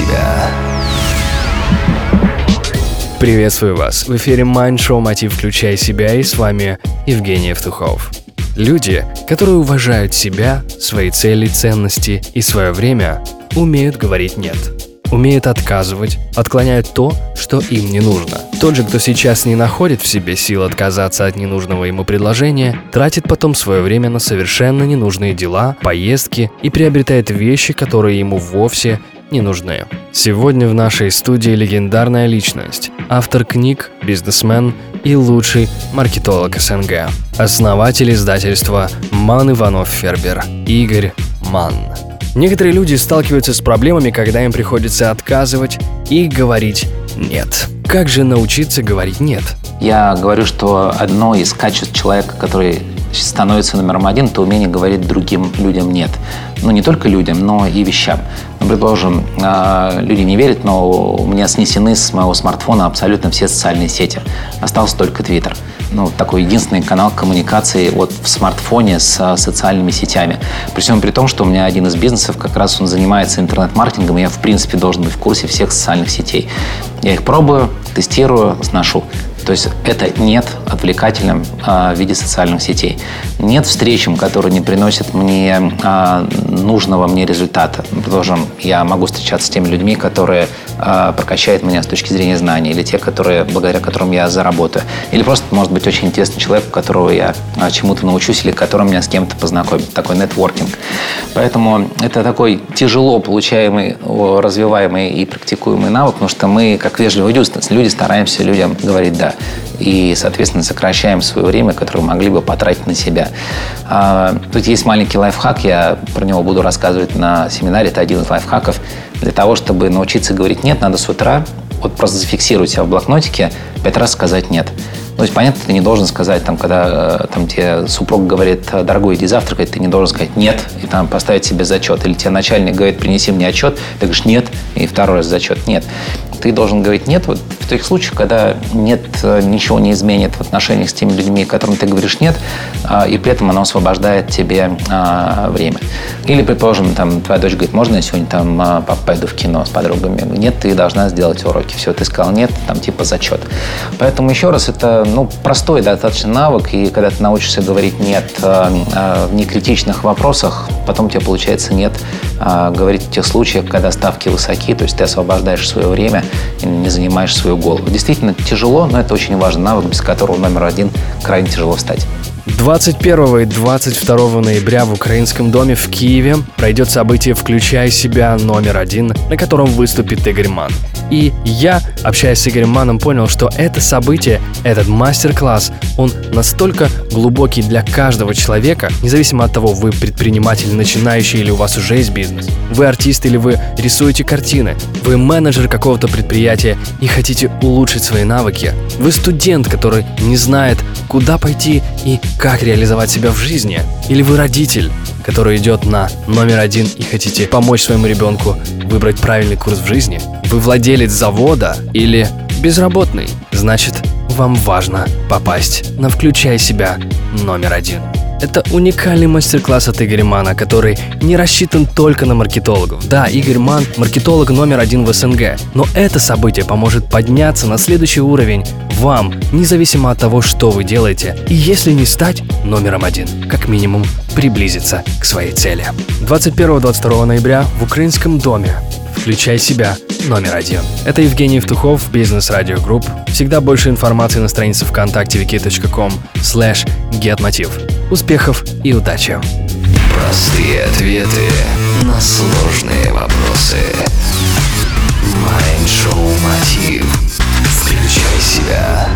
себя». Приветствую вас! В эфире Mind Show «Мотив. Включай себя» и с вами Евгений Евтухов. Люди, которые уважают себя, свои цели, ценности и свое время, умеют говорить «нет» умеют отказывать, отклоняют то, что им не нужно. Тот же, кто сейчас не находит в себе сил отказаться от ненужного ему предложения, тратит потом свое время на совершенно ненужные дела, поездки и приобретает вещи, которые ему вовсе не нужны. Сегодня в нашей студии легендарная личность, автор книг, бизнесмен и лучший маркетолог СНГ, основатель издательства «Ман Иванов Фербер» Игорь Ман. Некоторые люди сталкиваются с проблемами, когда им приходится отказывать и говорить «нет». Как же научиться говорить «нет»? Я говорю, что одно из качеств человека, который становится номером один, это умение говорить другим людям «нет». Ну, не только людям, но и вещам. Предположим, а, люди не верят, но у меня снесены с моего смартфона абсолютно все социальные сети. Остался только Твиттер ну, такой единственный канал коммуникации вот в смартфоне с социальными сетями. При всем при том, что у меня один из бизнесов, как раз он занимается интернет-маркетингом, и я, в принципе, должен быть в курсе всех социальных сетей. Я их пробую, тестирую, сношу. То есть это нет отвлекательным а, в виде социальных сетей. Нет встречам, которые не приносят мне а, нужного мне результата. Продолжим, я могу встречаться с теми людьми, которые а, прокачают меня с точки зрения знаний, или те, которые, благодаря которым я заработаю. Или просто, может быть, очень интересный человек, у которого я а, чему-то научусь, или которым меня с кем-то познакомит. Такой нетворкинг. Поэтому это такой тяжело получаемый, развиваемый и практикуемый навык, потому что мы, как вежливые люди, стараемся людям говорить «да» и, соответственно, сокращаем свое время, которое могли бы потратить на себя. А, тут есть маленький лайфхак, я про него буду рассказывать на семинаре, это один из лайфхаков. Для того, чтобы научиться говорить «нет», надо с утра вот просто зафиксировать себя в блокнотике, пять раз сказать «нет». То есть, понятно, ты не должен сказать, там, когда э, там, тебе супруг говорит, дорогой, иди завтракать, ты не должен сказать «нет» и там поставить себе зачет. Или тебе начальник говорит, принеси мне отчет, ты говоришь «нет» и второй раз зачет «нет». Ты должен говорить «нет» вот тех случаях, когда нет, э, ничего не изменит в отношениях с теми людьми, которым ты говоришь «нет», а, и при этом оно освобождает тебе а, время. Или, предположим, там, твоя дочь говорит, можно я сегодня там а, пойду в кино с подругами? Нет, ты должна сделать уроки. Все, ты сказал нет, там типа зачет. Поэтому еще раз, это ну, простой достаточно навык, и когда ты научишься говорить «нет» в некритичных вопросах, потом тебя получается «нет» э, говорить в тех случаях, когда ставки высоки, то есть ты освобождаешь свое время и не занимаешь свою голову. Действительно тяжело, но это очень важный навык, без которого номер один крайне тяжело встать. 21 и 22 ноября в Украинском доме в Киеве пройдет событие «Включай себя» номер один, на котором выступит Игорь Ман. И я, общаясь с Игорем Маном, понял, что это событие, этот мастер-класс, он настолько глубокий для каждого человека, независимо от того, вы предприниматель начинающий или у вас уже есть бизнес, вы артист или вы рисуете картины, вы менеджер какого-то предприятия и хотите улучшить свои навыки, вы студент, который не знает, куда пойти и как реализовать себя в жизни, или вы родитель, который идет на номер один и хотите помочь своему ребенку выбрать правильный курс в жизни, вы владелец завода или безработный, значит, вам важно попасть на «Включай себя» номер один. Это уникальный мастер-класс от Игоря Мана, который не рассчитан только на маркетологов. Да, Игорь Ман – маркетолог номер один в СНГ, но это событие поможет подняться на следующий уровень вам, независимо от того, что вы делаете, и если не стать номером один, как минимум приблизиться к своей цели. 21-22 ноября в Украинском доме Включай себя номер один. Это Евгений Евтухов, Бизнес Радио Групп. Всегда больше информации на странице ВКонтакте vk.com slash getmotiv. Успехов и удачи! Простые ответы на сложные вопросы. Майншоу Мотив. Включай себя.